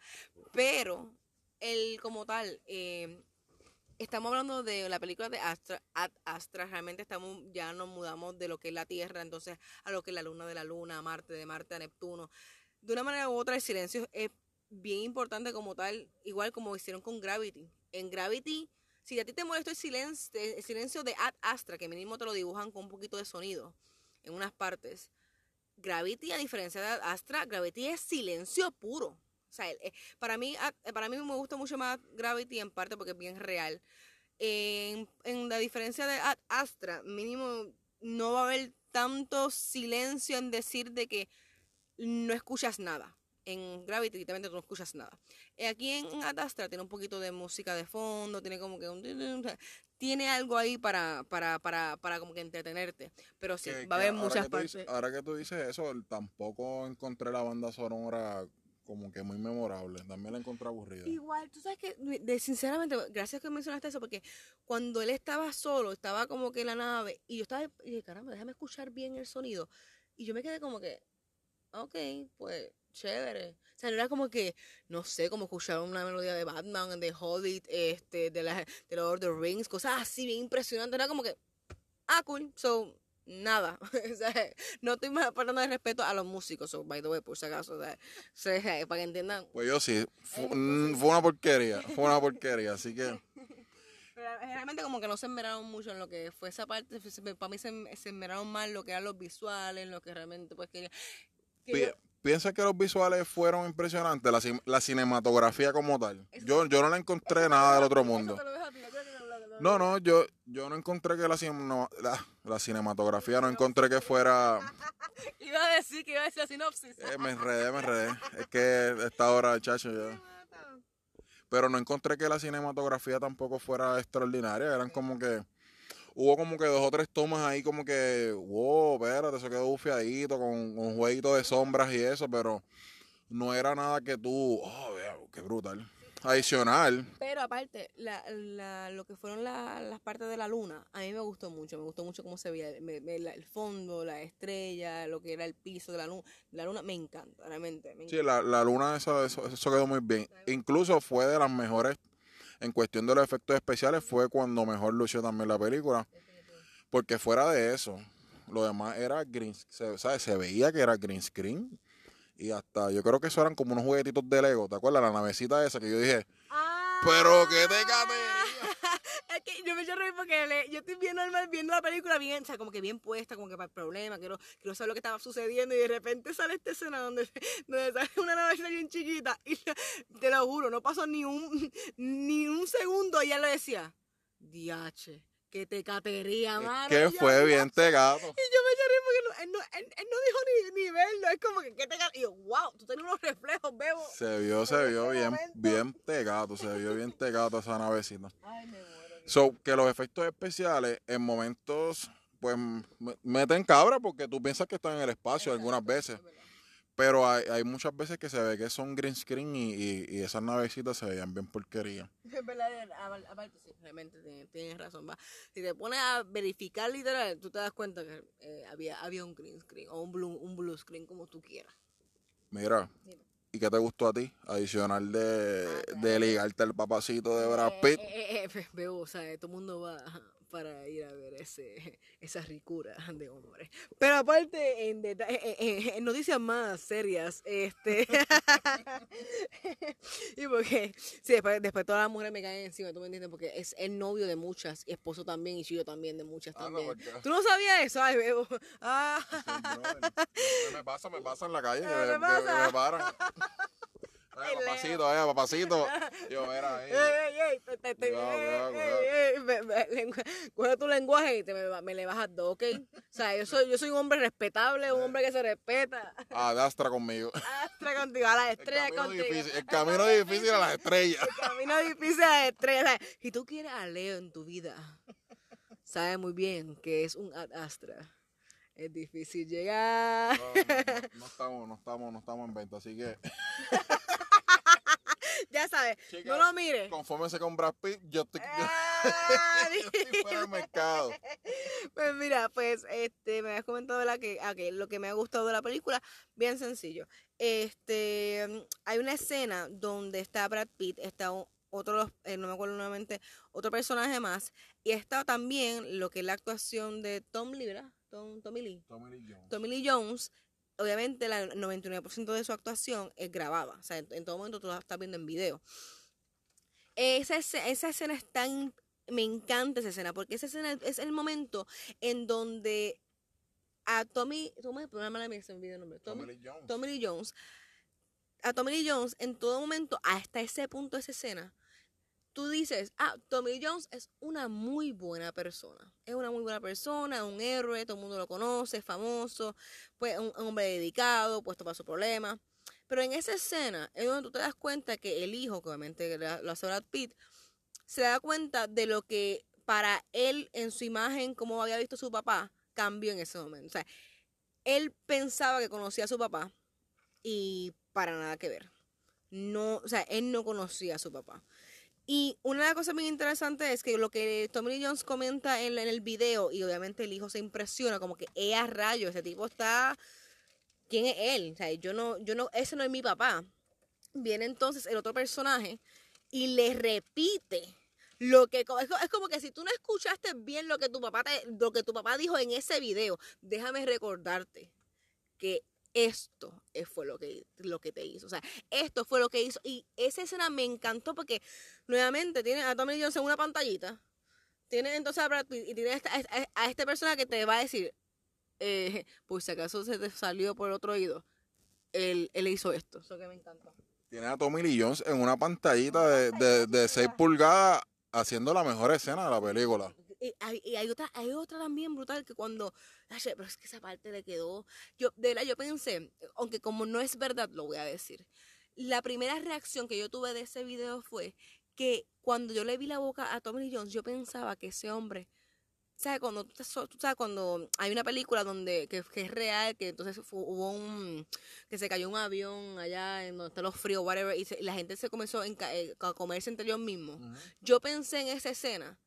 Pero, el como tal, eh, estamos hablando de la película de Astra, Ad Astra, realmente estamos, ya nos mudamos de lo que es la Tierra, entonces a lo que es la Luna de la Luna, a Marte, de Marte a Neptuno. De una manera u otra, el silencio es bien importante como tal, igual como hicieron con Gravity. En Gravity, si a ti te molesta el silencio, de Ad Astra, que mínimo te lo dibujan con un poquito de sonido en unas partes, Gravity, a diferencia de Ad Astra, Gravity es silencio puro. O sea, eh, para mí, eh, para mí me gusta mucho más Gravity en parte porque es bien real. En, en la diferencia de Ad Astra, mínimo no va a haber tanto silencio en decir de que no escuchas nada. En Gravity literalmente tú no escuchas nada. Eh, Aquí en Ad Astra tiene un poquito de música de fondo, tiene como que un... Tiene algo ahí para, para, para, para como que entretenerte. Pero sí, Que- va a haber muchas dices- partes. ahora que tú dices eso, tampoco encontré la banda sonora como que muy memorable. También la encontré aburrida. Igual, tú sabes que, de, sinceramente, gracias que mencionaste eso, porque cuando él estaba solo, estaba como que en la nave, y yo estaba, y dije, caramba, déjame escuchar bien el sonido. Y yo me quedé como que, ok, pues, chévere. O sea, no era como que, no sé, como escuchar una melodía de Batman, de Hobbit, este, de la de Lord of the Rings, cosas así bien impresionantes. Era como que, ah, cool. So, nada. O sea, no estoy más faltando de respeto a los músicos, so, by the way, por si acaso. O sea, para que entiendan, Pues yo sí, fu- Eh, mm, fue una porquería, fue una porquería, así que Realmente como que no se enmeraron mucho en lo que fue esa parte, fue- para mí se, se enmeraron más lo que eran los visuales, en lo que realmente pues quería. Que pi- yo- piensa que los visuales fueron impresionantes, la, la cinematografía como tal. Yo, yo no la encontré nada del otro mundo. Yo no No, yo, yo no encontré que la, no, la, la cinematografía, no encontré que fuera... Iba a decir que iba a decir la sinopsis. eh, me enredé, me enredé. Es que esta hora, chacho, ya... pero no encontré que la cinematografía tampoco fuera extraordinaria. Eran como que. Hubo como que dos o tres tomas ahí, como que. Wow, espérate, eso quedó bufiadito, con, con un jueguito de sombras y eso, pero no era nada que tú. Oh, qué brutal. Adicional, Pero aparte, la, la, lo que fueron la- las partes de la luna, a mí me gustó mucho, me gustó mucho cómo se veía me- me- la- el fondo, la estrella, lo que era el piso de la luna, la luna me encanta, realmente. Me sí, la, la luna, eso, eso, eso quedó muy bien. Incluso fue de las mejores, en cuestión de los efectos especiales, fue cuando mejor lució también la película. Porque fuera de eso, lo demás era green, se, ¿sabes? se veía que era green screen. Y hasta, yo creo que eso eran como unos juguetitos de Lego, ¿te acuerdas? La navecita esa que yo dije, pero qué te catería. Que yo me echo a reír porque le- yo estoy normal viendo la película bien, o sea, como que bien puesta, como que para el problema, quiero, quiero saber lo que estaba sucediendo y de repente sale esta escena donde, donde sale una navecita bien chiquita y te lo juro, no pasó ni un, ni un segundo y ya lo decía, diache, que te catería, mano. que Y yo, fue bien tegato. Y yo me eché reír porque él, no, él- él no dijo ni, ni verlo, es como que, ¿qué te catería? Y yo, wow, tú tienes unos reflejos, bebo. Se vio, se vio bien, momento. bien tegato, se vio bien tegato esa navecita. Ay, me muero. So, que los efectos especiales en momentos, pues, meten cabra porque tú piensas que están en el espacio algunas veces. Pero hay, hay muchas veces que se ve que son green screen y, y, y esas navecitas se veían bien porquería. Es verdad, apar- aparte, sí, realmente tienes, tienes razón. Va. Si te pones a verificar literal, tú te das cuenta que eh, había, había un green screen o un blue, un blue screen, como tú quieras. Mira. ¿Y qué te gustó a ti? Adicional de, de ligarte al papacito de Brad Pitt. Eh, eh, eh, eh, veo, o sea, todo el mundo va para ir a ver ese, esa ricura de hombre. Pero aparte, en, noticias más serias, este. y porque, sí, después, después todas las mujeres me caen encima, tú me entiendes, porque es el novio de muchas, y esposo también, y yo también de muchas Ah, no, también. porque- ¿Tú no sabías eso? Ay, bebo. Ah. Sí, me pasa, me pasa en la calle, que, ¿Qué te que- pasa? que me paran. Ay, papacito, papacito. Yo, mira, ahí. Ey, te- Coge tu lenguaje y te me, le bajas dos, ¿ok? O sea, yo soy, yo soy un hombre respetable, un hombre que se respeta. Ah, dastra conmigo. Astra contigo, a las El estrellas contigo. difícil, el camino difícil a las estrellas. El camino difícil a las estrellas. Si tú quieres a Leo en tu vida, sabes muy bien que es un Ad Astra. Es difícil llegar. No, no, no, no estamos, no estamos, no estamos en venta, así que Ya sabes. Chica, no lo mires. Confórmese con Brad Pitt, yo estoy, Ah, yo estoy fuera del mercado. Pues mira, pues este me habías comentado ¿verdad? que ah, ok, lo que me ha gustado de la película, bien sencillo. Este hay una escena donde está Brad Pitt, está otro, eh, no me acuerdo nuevamente, otro personaje más, y está también lo que es la actuación de Tom. Tom, Tommy Lee. Tommy Lee Jones. Tommy Lee Jones, obviamente la 99% de su actuación es grabada, o sea, en, en todo momento tú la estás viendo en video. Esa, esa escena es tan, me encanta esa escena, porque esa escena es el momento en donde a Tommy, Tommy, el nombre, Tommy Tommy, Jones. Tommy Lee Jones, a Tommy Lee Jones, en todo momento, hasta ese punto de esa escena, tú dices, ah, Tommy Jones es una muy buena persona. Es una muy buena persona, un héroe, todo el mundo lo conoce, es famoso, pues un, un hombre dedicado, puesto para su problema. Pero en esa escena es donde tú te das cuenta que el hijo, que obviamente lo hace Brad Pitt, se da cuenta de lo que para él en su imagen, como había visto su papá, cambió en ese momento. O sea, él pensaba que conocía a su papá y para nada que ver. No, o sea, él no conocía a su papá. Y una de las cosas bien interesantes es que lo que Tommy Lee Jones comenta en, el video, y obviamente el hijo se impresiona, como que, ¡eh, a rayo! Ese tipo está. ¿Quién es él? O sea, yo no, yo no, ese no es mi papá. Viene entonces el otro personaje y le repite lo que es co- es como que si tú no escuchaste bien lo que tu papá te- lo que tu papá dijo en ese video, déjame recordarte que esto es- fue lo que, lo que te hizo. O sea, esto fue lo que hizo. Y esa escena me encantó porque nuevamente tiene a Tommy Lee Jones en una pantallita. Tiene entonces a Brad Pitt y tiene a, esta- a- a este persona que te va a decir, eh, por si acaso se te salió por el otro oído, él, él hizo esto. Eso que me encanta. Tiene a Tommy Lee Jones en una pantallita de, de, de 6 pulgadas haciendo la mejor escena de la película. Y hay, y hay otra, hay otra también brutal que cuando, ay, pero es que esa parte le quedó, yo, de verdad, yo pensé, aunque como no es verdad, lo voy a decir, la primera reacción que yo tuve de ese video fue que cuando yo le vi la boca a Tommy Lee Jones, yo pensaba que ese hombre, ¿sabes? Cuando, tú sabes, cuando hay una película donde, que, que es real, que entonces hubo un, que se cayó un avión allá en donde está los fríos, whatever, y, se- y la gente se comenzó a eh, a comerse entre ellos mismos yo pensé en esa escena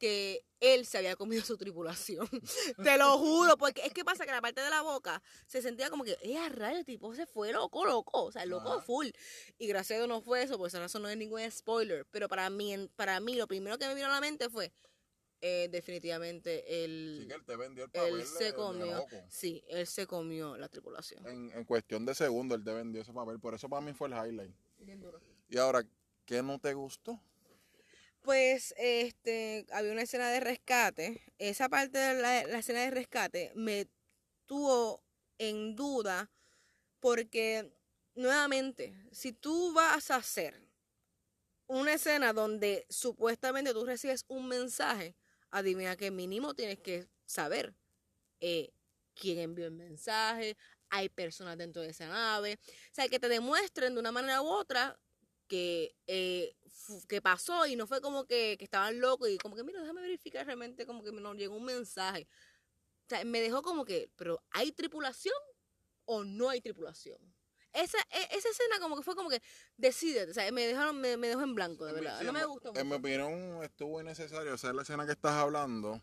que él se había comido su tripulación. Te lo juro, porque es que pasa que la parte de la boca se sentía como que, eh, a rayos, el tipo se fue loco, loco, o sea, loco full. Y gracias a Dios no fue eso, por esa razón no es ningún spoiler. Pero para mí, en- para mí, lo primero que me vino a la mente fue, eh, definitivamente, Sí, el, que él te vendió el papel él se comió, sí, él se comió la tripulación. En, en cuestión de segundos, él te vendió ese papel. Por eso para mí fue el highlight. Bien duro. Y ahora, ¿qué no te gustó? Pues este había una escena de rescate. Esa parte de la, la escena de rescate me tuvo en duda porque nuevamente, si tú vas a hacer una escena donde supuestamente tú recibes un mensaje, adivina que mínimo tienes que saber eh, quién envió el mensaje, hay personas dentro de esa nave, o sea, que te demuestren de una manera u otra que, eh, que pasó y no fue como que, que estaban locos y como que, mira, déjame verificar realmente como que nos llegó un mensaje. O sea, me dejó como que, pero ¿hay tripulación o no hay tripulación? Esa, e- esa escena como que fue como que, decídete, o sea, me dejaron, me, me dejó en blanco, de verdad. sí, No me gustó En mi opinión, estuvo innecesario hacer la escena que estás hablando.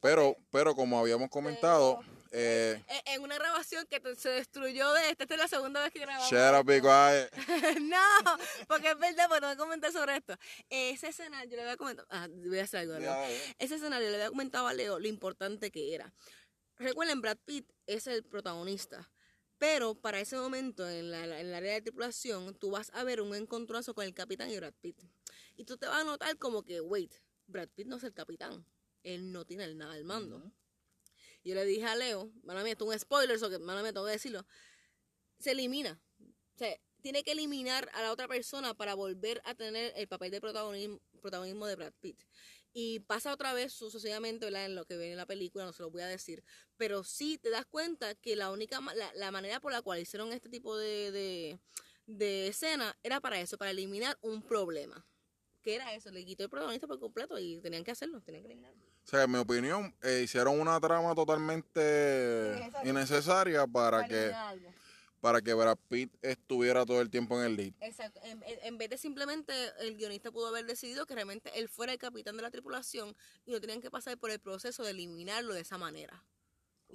Pero, pero como habíamos comentado, Eh, En una grabación que te- se destruyó de esta, esta es la segunda vez que grabamos. shut up, be quiet. no, porque es verdad, pero no voy a comentar sobre esto. Esa escena, yo le había comentado, ah, voy a hacer algo, ¿verdad? Ya, ya. Ese escenario le había comentado a Leo lo importante que era. Recuerden, Brad Pitt es el protagonista. Pero para ese momento, en, la, en el área de tripulación, tú vas a ver un encontronazo con el capitán y Brad Pitt. Y tú te vas a notar como que, wait, Brad Pitt no es el capitán. Él no tiene nada al mando. Ujú. Yo le dije a Leo, mía, esto es un spoiler, eso que mía, tengo que decirlo. Se elimina. O sea, tiene que eliminar a la otra persona para volver a tener el papel de protagonismo, protagonismo de Brad Pitt. Y pasa otra vez sucesivamente, ¿verdad? En lo que viene en la película, no se lo voy a decir. Pero sí te das cuenta que la única, la, la manera por la cual hicieron este tipo de, de, de escena era para eso, para eliminar un problema. ¿Qué era eso? Le quitó el protagonista por completo y tenían que hacerlo, tenían que eliminarlo. O sea, en mi opinión, eh, hicieron una trama totalmente Innecesaria. para que... para que Brad Pitt estuviera todo el tiempo en el lead. Exacto. En, en- en vez de simplemente el guionista pudo haber decidido que realmente él fuera el capitán de la tripulación y no tenían que pasar por el proceso de eliminarlo de esa manera.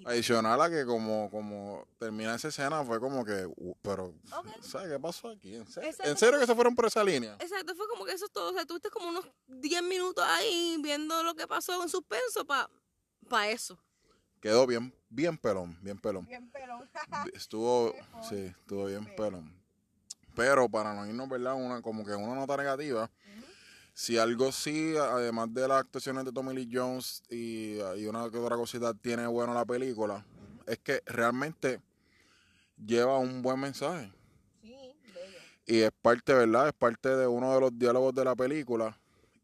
Adicional a que como, como termina esa escena fue como que, uh, pero. ¿sabes qué pasó aquí? ¿En serio? Exacto. ¿En serio que se fueron por esa línea? Exacto, fue como que eso es todo. O sea, tuviste como unos 10 minutos ahí viendo lo que pasó en suspenso para pa eso. Quedó bien, bien pelón, bien pelón. Bien pelón. Estuvo, sí, estuvo bien pelón. Pero para no irnos, ¿verdad? Una, como que una nota negativa. Si algo sí, además de las actuaciones de Tommy Lee Jones y, y una que otra cosita tiene bueno la película, es que realmente lleva un buen mensaje. Sí, bello. Y es parte, ¿verdad? Es parte de uno de los diálogos de la película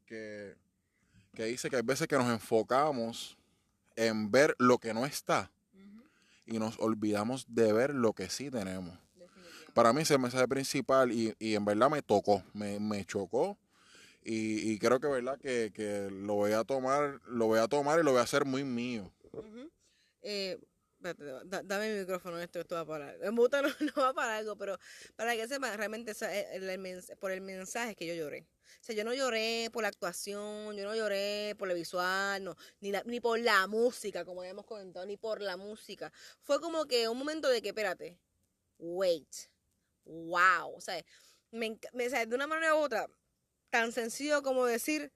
que, que dice que hay veces que nos enfocamos en ver lo que no está y nos olvidamos de ver lo que sí tenemos. Para mí ese es el mensaje principal y, y en verdad me tocó, me, me chocó y, y creo que verdad que, que lo voy a tomar, lo voy a tomar y lo voy a hacer muy mío. Eh, da- dame el micrófono, esto, esto va para algo. En Buta no, no va para algo, pero para que sepan, realmente por el mensaje que yo lloré. O sea, yo no lloré por la actuación, yo no lloré por el visual, no, ni, ni por la música, como habíamos comentado, ni por la música. Fue como que un momento de que, espérate, wait, wow. O sea, de una manera u otra, tan sencillo como decir,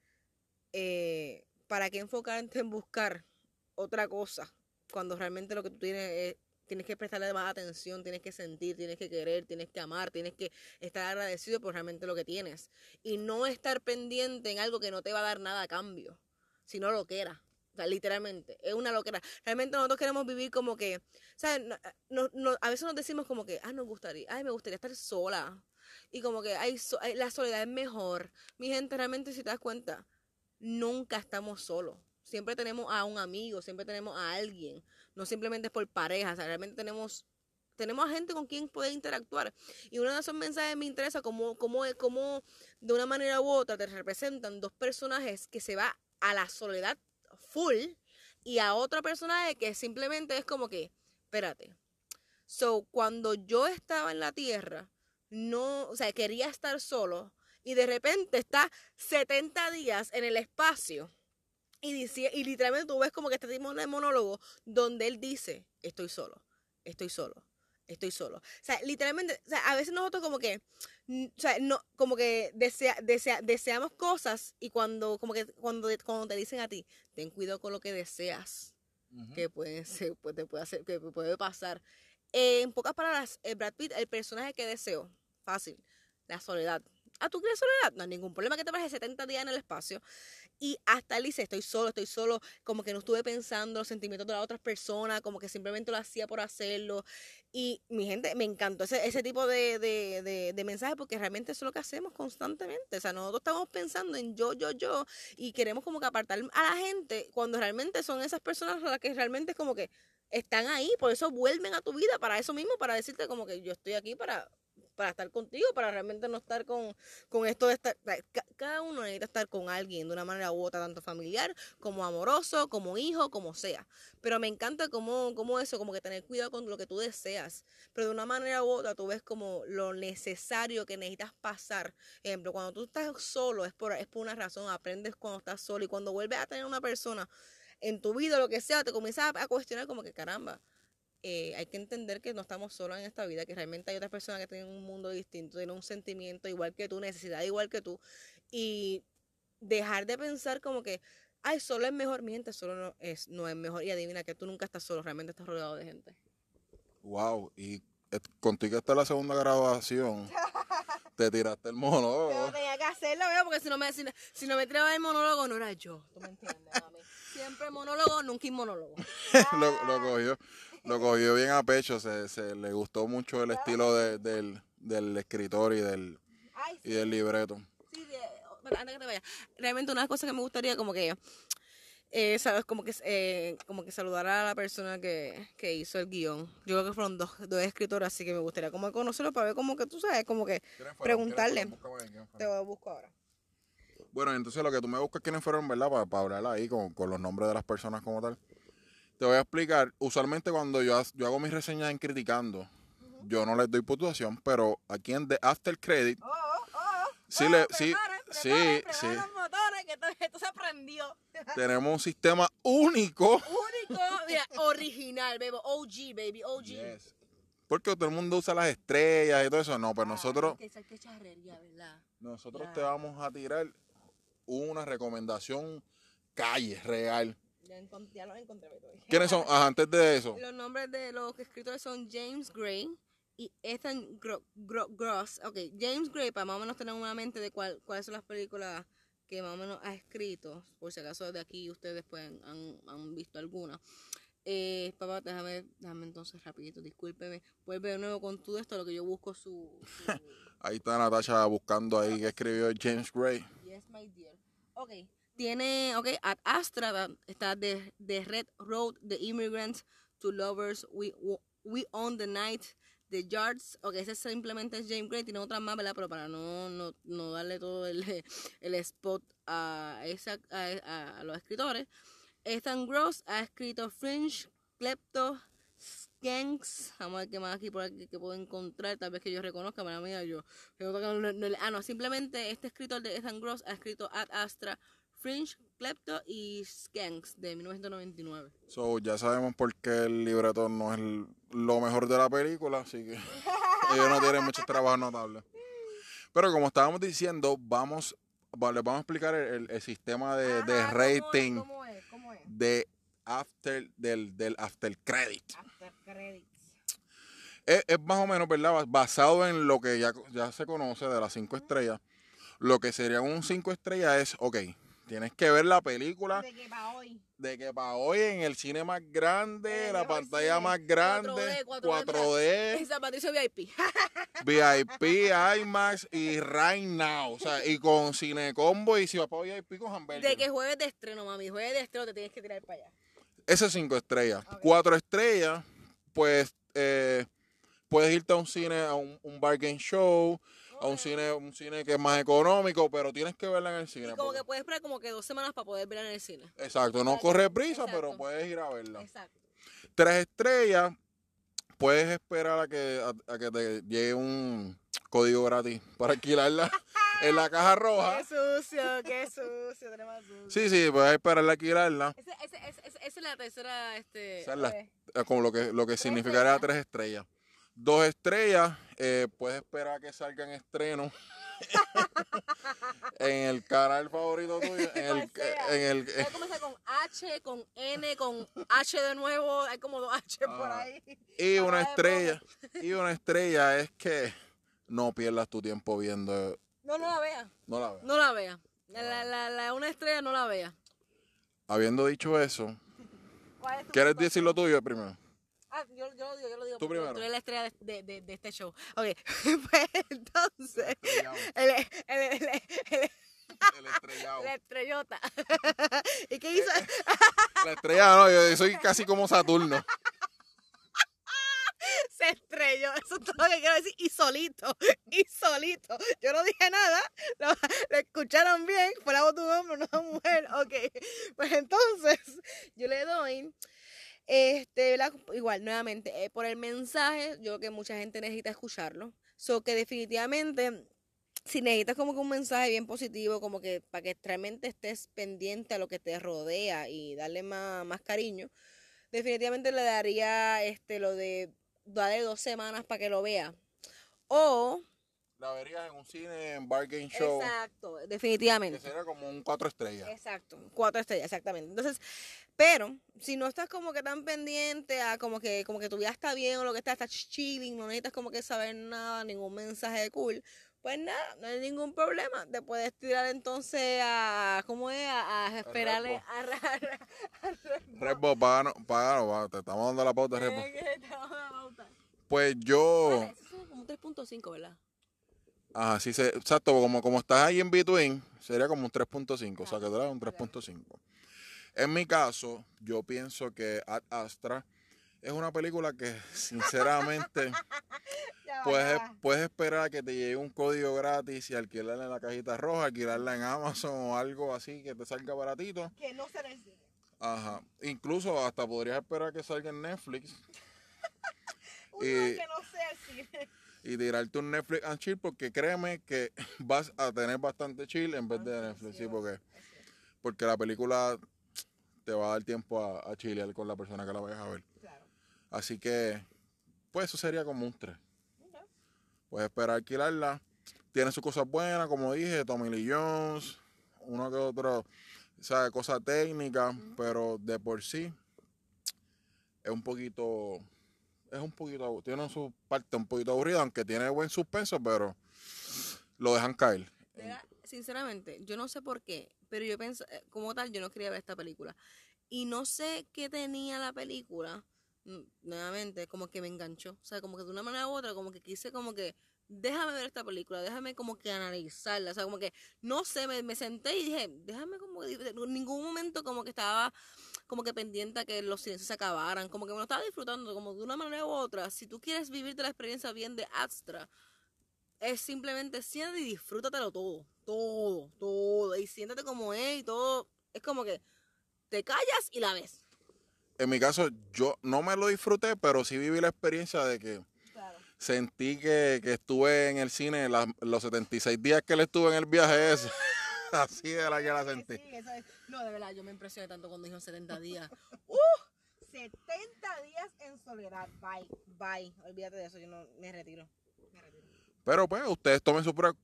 eh, ¿para qué enfocarte en buscar otra cosa? Cuando realmente lo que tú tienes es, tienes que prestarle más atención, tienes que sentir, tienes que querer, tienes que amar, tienes que estar agradecido por realmente lo que tienes. Y no estar pendiente en algo que no te va a dar nada a cambio, sino lo que era. O sea, literalmente, es una loquera. Realmente nosotros queremos vivir como que, ¿sabes? No- no- a veces nos decimos como que, ah, nos gustaría, ay, me gustaría estar sola. Y como que ay, so- la soledad es mejor. Mi gente, realmente, si te das cuenta, nunca estamos solos. Siempre tenemos a un amigo, siempre tenemos a alguien. No simplemente es por pareja, o sea, realmente tenemos tenemos a gente con quien poder interactuar. Y uno de esos mensajes me interesa cómo, cómo, cómo de una manera u otra te representan dos personajes que se va a la soledad full y a otro personaje que simplemente es como que, espérate. So, cuando yo estaba en la tierra, no, o sea, quería estar solo y de repente está 70 días en el espacio y, dice, y literalmente tú ves como que este tipo de monólogo donde él dice, estoy solo, estoy solo, estoy solo. O sea, literalmente, o sea, a veces nosotros como que, o sea, no, como que desea, desea- deseamos cosas y cuando, como que, cuando, cuando te dicen a ti, ten cuidado con lo que deseas que puede ser, te puede hacer, que puede pasar. Eh, en pocas palabras, el Brad Pitt, el personaje que deseo, fácil, la soledad. Ah, ¿tú quieres soledad? No hay ningún problema que te pases 70 días en el espacio. Y hasta él dice, estoy solo, estoy solo, como que no estuve pensando los sentimientos de las otras personas, como que simplemente lo hacía por hacerlo. Y mi gente, me encantó ese, ese tipo de, de, de, de mensaje porque realmente eso es lo que hacemos constantemente. O sea, nosotros estamos pensando en yo, yo, yo y queremos como que apartar a la gente cuando realmente son esas personas las que realmente es como que están ahí, por eso vuelven a tu vida, para eso mismo, para decirte como que yo estoy aquí para, para estar contigo, para realmente no estar con, con esto de estar, ca- cada uno necesita estar con alguien de una manera u otra, tanto familiar, como amoroso, como hijo, como sea. Pero me encanta como, como eso, como que tener cuidado con lo que tú deseas, pero de una manera u otra tú ves como lo necesario que necesitas pasar. Ejemplo, cuando tú estás solo es por, es por una razón, aprendes cuando estás solo y cuando vuelves a tener una persona en tu vida, lo que sea, te comienzas a, a cuestionar como que caramba, eh, hay que entender que no estamos solos en esta vida, que realmente hay otras personas que tienen un mundo distinto, tienen un sentimiento igual que tú, necesidad igual que tú, y dejar de pensar como que, ay, solo es mejor, mi gente, solo no es, no es mejor, y adivina que tú nunca estás solo, realmente estás rodeado de gente. Wow, y eh, contigo que esta es la segunda grabación, te tiraste el monólogo. Pero tenía que hacerlo, veo, porque si no me, si, si no me tiraba el monólogo, no era yo, ¿tú me entiendes, mami? Siempre monólogo, nunca monólogo. lo, lo cogió, lo cogió bien a pecho, se, se le gustó mucho el estilo de- del, del escritor y del, Ay, y del libreto. Sí, de- pero antes que te vaya, realmente una cosa que me gustaría como que, eh, sabes, como que, eh, como que saludar a la persona que, que hizo el guion. Yo creo que fueron dos, dos escritores, así que me gustaría como conocerlo para ver como que tú sabes, como que Preguntarle. te lo busco ahora. Bueno, entonces lo que tú me buscas quiénes fueron, ¿verdad? Para, hablar ahí con, con los nombres de las personas como tal. Te voy a explicar. Usualmente cuando yo, ha- yo hago mis reseñas en Criticando, yo no les doy puntuación, pero aquí en The After Credit, Oh, oh, oh, Sí le- sí, preparen, sí, preparen, sí. preparen los motores, que esto, esto se prendió. tenemos un sistema único. Único, mira, original, baby, OG, baby, OG. Porque todo el mundo usa las estrellas y todo eso. No, pues Ah, nosotros, charrería, ¿verdad? nosotros te vamos a tirar una recomendación calle, real. Ya, encont- ya los encontré. ¿Quiénes son? Antes de eso. Los nombres de los escritores son James Gray y Ethan Gro- Gro- Gross. Ok, James Gray, para más o menos tener una mente de cuál, cuáles son las películas que más o menos ha escrito, por si acaso de aquí ustedes pueden, han, han visto alguna. Eh, papá, déjame, déjame entonces rapidito, discúlpeme. Vuelve de nuevo con todo esto, lo que yo busco su... su Ahí está Natasha buscando ahí que escribió James Gray. Yes, my dear. Ok. Tiene, ok, Ad Astra está de, de Red Road, The Immigrants, To Lovers, We, We Own the Night, The Yards. Ok, ese simplemente es James Gray. Tiene otras más, ¿verdad? Pero para no, no, no darle todo el, el spot a, esa, a, a- los escritores. Ethan Gross ha escrito Fringe, Klepto, Skanks. Vamos a ver qué más aquí por aquí que puedo encontrar. Tal vez que yo reconozca, para mí yo. ah, no, simplemente este escritor de Ethan Gross ha escrito Ad Astra, Fringe, Klepto y Skanks de 1999. So, ya sabemos por qué el libreto no es el- lo mejor de la película, así que ellos no tienen muchos trabajos notables. Pero como estábamos diciendo, vamos, va- les vamos a explicar el, sistema de, de Ajá, ¿cómo es? rating ¿Cómo es? ¿Cómo es? de after, del, del after credit. After. Es, es más o menos, ¿verdad? Bas- Basado en lo que ya, ya se conoce de las cinco estrellas. Lo que sería un cinco estrellas es, ok, tienes que ver la película De que para hoy. de que para hoy en el cine más grande, El la pantalla cine. más grande, 4D, 4D, En San Patricio VIP. VIP, IMAX y Right Now. O sea, y con cine combo y si vas para VIP con hamburger. De que jueves de estreno, mami. Jueves de estreno te tienes que tirar para allá. Ese es cinco estrellas. Ok. Cuatro estrellas, pues eh, puedes irte a un cine, a un, un bargain show, a un cine, un cine que es más económico, pero tienes que verla en el cine. Y como porque- que puedes esperar como que dos semanas para poder verla en el cine. Exacto, no corre prisa, exacto. pero puedes ir a verla. Exacto. Tres estrellas, puedes esperar a que, a, a que te llegue un código gratis para alquilarla en la caja roja. Qué sucio, qué sucio. Tenemos sucio. Sí, sí, puedes esperar a alquilarla, esa es la tercera, este... Esa es la- eh, eh, como lo que, lo que significaría tres estrellas. Dos estrellas, eh, puedes esperar a que salga en estreno en el canal favorito tuyo, en el, sea. en el, comenzar con H, con N, con H de nuevo. Hay como dos H por Ah. ahí. y una estrella, y una estrella es que no pierdas tu tiempo viendo, No, no la vea. no la veas. No la vea. La, la, la, una estrella no la vea. Habiendo dicho eso, ¿Cuál es tu ¿quieres decir lo tuyo primero? Ah, yo, yo lo digo, yo lo digo. Tú primero. Tú eres la estrella de, de, de, de este show. Ok, pues entonces, el, el, el, el, el- El estrellado. la estrellota. ¿Y qué hizo? La estrella, no, yo soy casi como Saturno. Se estrelló. Eso es todo lo que quiero decir. Y solito. Y solito. Yo no dije nada. Lo, lo escucharon bien. Fue la voz de un hombre, no de una mujer. Ok. Pues entonces, yo le doy. Este, igual, nuevamente, eh, por el mensaje, yo creo que mucha gente necesita escucharlo. So que definitivamente, si necesitas como que un mensaje bien positivo, como que para que realmente estés pendiente a lo que te rodea y darle más, más cariño, definitivamente le daría este lo de darle dos semanas para que lo vea. O, La verías en un cine, en Bargain Show, exacto, que definitivamente. sería como un cuatro estrellas. Exacto, cuatro estrellas, exactamente. Entonces, pero si no estás como que tan pendiente a como que como que tu vida está bien o lo que está, estás chilling, no necesitas como que saber nada, ningún mensaje de cool, pues nada, no hay ningún problema. Te puedes tirar entonces a, ¿cómo es? A, a esperarle a, a, Redbo, páganos, páganos, te estamos dando la pauta, Redbo. Pues Vale, yo, eso suena como un 3.5, ¿verdad? Ajá, sí, se, exacto, como, como estás ahí en between, sería como un 3.5, o sea que un 3.5. En mi caso, yo pienso que Ad Astra es una película que, sinceramente, puedes, puedes esperar a que te llegue un código gratis y alquilarla en la cajita roja, alquilarla en Amazon o algo así que te salga baratito. Que no se el cine. Ajá. Incluso hasta podrías esperar que salga en Netflix. Uno Y- que no sea cine. Y tirarte un Netflix and chill porque créeme que vas a tener bastante chill en vez de Netflix, sí, porque, porque la película te va a dar tiempo a, a chilear con la persona que la vayas a ver. Claro. Así que, pues eso sería como un 3. Ok. Puedes esperar alquilarla. Tiene sus cosas buenas, como dije, Tommy Lee Jones, uno que otro, o sea, cosas técnicas, pero de por sí es un poquito, es un poquito, tiene su parte un poquito aburrida, aunque tiene buen suspenso, pero lo dejan caer. Sinceramente, yo no sé por qué, pero yo pensé, eh, como tal, yo no quería ver esta película. Y no sé qué tenía la película, nuevamente, como que me enganchó. O sea, como que de una manera u otra, como que quise como que, déjame ver esta película, déjame como que analizarla. O sea, como que, no sé, me, me senté y dije, déjame como, que- en ningún momento como que estaba como que pendiente a que los silencios se acabaran, como que me lo estaba disfrutando, como de una manera u otra. Si tú quieres vivirte la experiencia bien de Astra, es simplemente siéntate y disfrútatelo todo, todo, todo, y siéntate como es y todo, es como que te callas y la ves. En mi caso, yo no me lo disfruté, pero sí viví la experiencia de que Claro. sentí que, que estuve en el cine las- los 76 días que él estuvo en el viaje ese. Así de la que la sentí. No, de verdad, yo me impresioné tanto cuando dijo 70 días. ¡Uh! 70 días en soledad. Bye, bye. Olvídate de eso, yo no me retiro. Me retiro. Pero pues ustedes tomen su pro-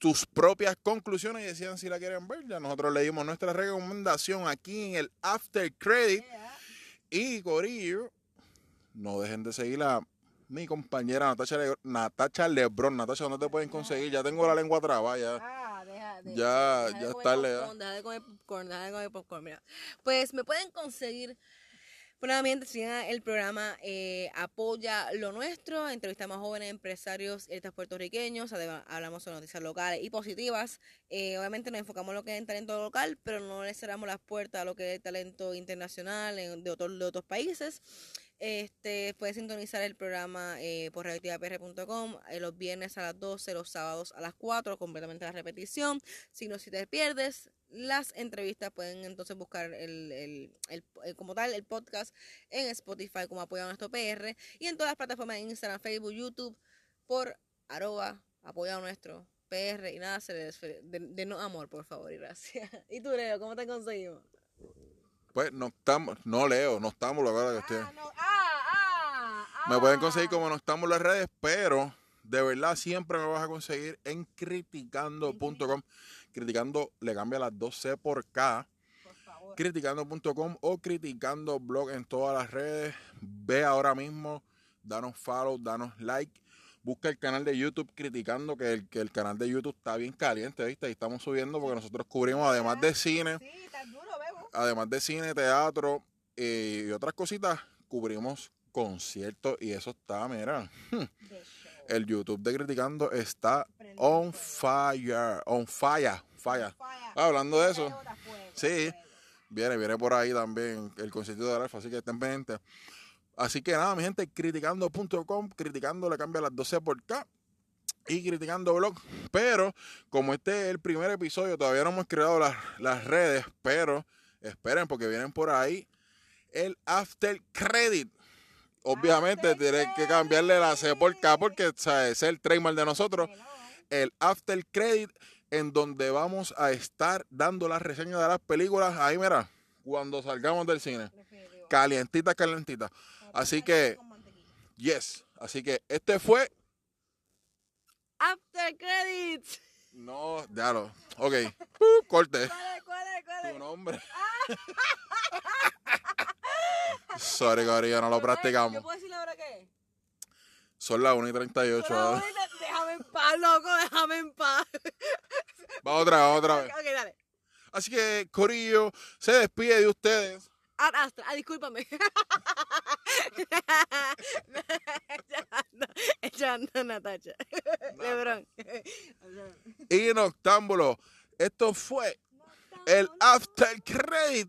sus propias conclusiones y decidan si la quieren ver. Ya nosotros le dimos nuestra recomendación aquí en el After Credit. Yeah. Y Corillo, no dejen de seguir a mi compañera Natacha, Le- Natacha Lebron. Natacha, ¿dónde te pueden conseguir? Ya tengo la lengua trabada ya. Ah, de. Ya- deja ya comer es tarde, ya. popcorn, Deja de comer popcorn, deja de comer popcorn. Mira. Pues me pueden conseguir. Nuevamente, sigan el programa eh, Apoya lo Nuestro. Entrevistamos a jóvenes empresarios artistas puertorriqueños. Además, hablamos sobre noticias locales y positivas. Eh, obviamente, nos enfocamos en lo que es el talento local, pero no le cerramos las puertas a lo que es el talento internacional en- de, otros de otros países. Este, puedes sintonizar el programa eh, por radioactivapr.com eh, los viernes a las 12, los sábados a las 4, completamente la repetición. Si no, si te pierdes las entrevistas, pueden entonces buscar el, el- el- el- como tal el podcast en Spotify como apoyo a nuestro PR y en todas las plataformas Instagram, Facebook, YouTube por arroba apoyo a nuestro PR y nada, se les de, de no amor, por favor y gracias. ¿Y tú, Leo, cómo te conseguimos? Pues no estamos, no leo, no estamos, la verdad que estoy. no, ah, ah, Me pueden conseguir como no estamos en las redes, pero de verdad siempre me vas a conseguir en criticando.com. Criticando le cambia las 2C por K. Criticando.com o criticando blog en todas las redes. Ve ahora mismo, danos follow, danos like. Busca el canal de YouTube criticando que el, que el canal de YouTube está bien caliente, ¿viste? Y estamos subiendo porque nosotros cubrimos además de cine, Sí, duro, además de cine, teatro eh, y otras cositas, cubrimos conciertos y eso está, mira, show. el YouTube de Criticando está on fire, on fire, fire. Ah, hablando de eso, Sí. viene, viene por ahí también el concierto de Alfa, así que estén pendientes. Así que nada, mi gente, criticando.com, criticando le cambia las 12 por K y criticando blog. Pero como este es el primer episodio, todavía no hemos creado las, las redes, pero esperen porque vienen por ahí el after credit. Obviamente After tienes que cambiarle la C por K porque o sea, ese es el trademark de nosotros. El after credit en donde vamos a estar dando las reseñas de las películas. Ahí mira, cuando salgamos del cine. Calientita, calientita. Así que, yes. Así que este fue. After credits. No, ya lo. Ok. Corte. ¿Cuál es? ¿Cuál es? ¿Cuál Tu nombre. Sorry, Corillo, no lo ¿Yo practicamos. puedo decirle ahora qué? Son las 1 y 38. Pero ¿verdad? ahorita, Déjame en paz, loco, déjame en paz. Va otra vez, otra vez. Ok, dale. Así que, Corillo, se despide de ustedes. Ad Astra, ah, discúlpame. echando, Natacha. Lebron. Y Noctámbulo. Esto fue el After Credit.